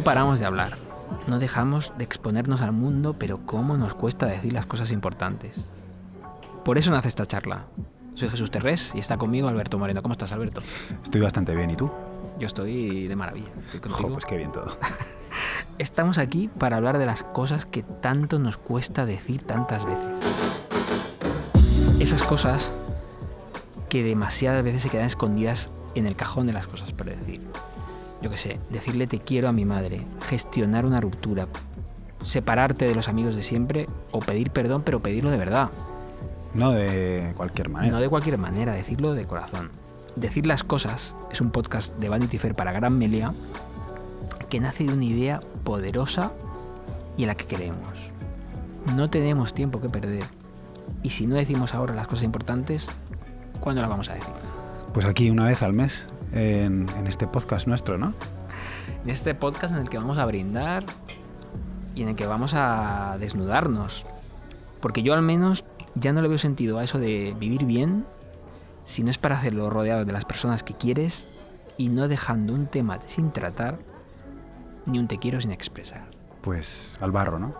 No paramos de hablar. No dejamos de exponernos al mundo, pero cómo nos cuesta decir las cosas importantes. Por eso nace esta charla. Soy Jesús Terrés y está conmigo Alberto Moreno. ¿Cómo estás, Alberto? Estoy bastante bien, ¿y tú? Yo estoy de maravilla. Estoy contigo. Jo, pues qué bien todo. Estamos aquí para hablar de las cosas que tanto nos cuesta decir tantas veces. Esas cosas que demasiadas veces se quedan escondidas en el cajón de las cosas por decir. Yo qué sé, decirle te quiero a mi madre, gestionar una ruptura, separarte de los amigos de siempre o pedir perdón, pero pedirlo de verdad. No de cualquier manera. No de cualquier manera, decirlo de corazón. Decir las cosas es un podcast de Vanity Fair para Gran Melia que nace de una idea poderosa y en la que creemos. No tenemos tiempo que perder. Y si no decimos ahora las cosas importantes, ¿cuándo las vamos a decir? Pues aquí una vez al mes, en, en este podcast nuestro, ¿no? En este podcast en el que vamos a brindar y en el que vamos a desnudarnos. Porque yo al menos ya no le veo sentido a eso de vivir bien si no es para hacerlo rodeado de las personas que quieres y no dejando un tema sin tratar ni un te quiero sin expresar. Pues al barro, ¿no?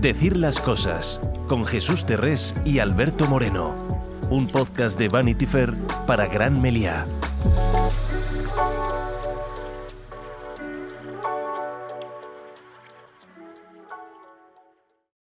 Decir las cosas con Jesús Terrés y Alberto Moreno. Un podcast de Vanity Fair para Gran Meliá.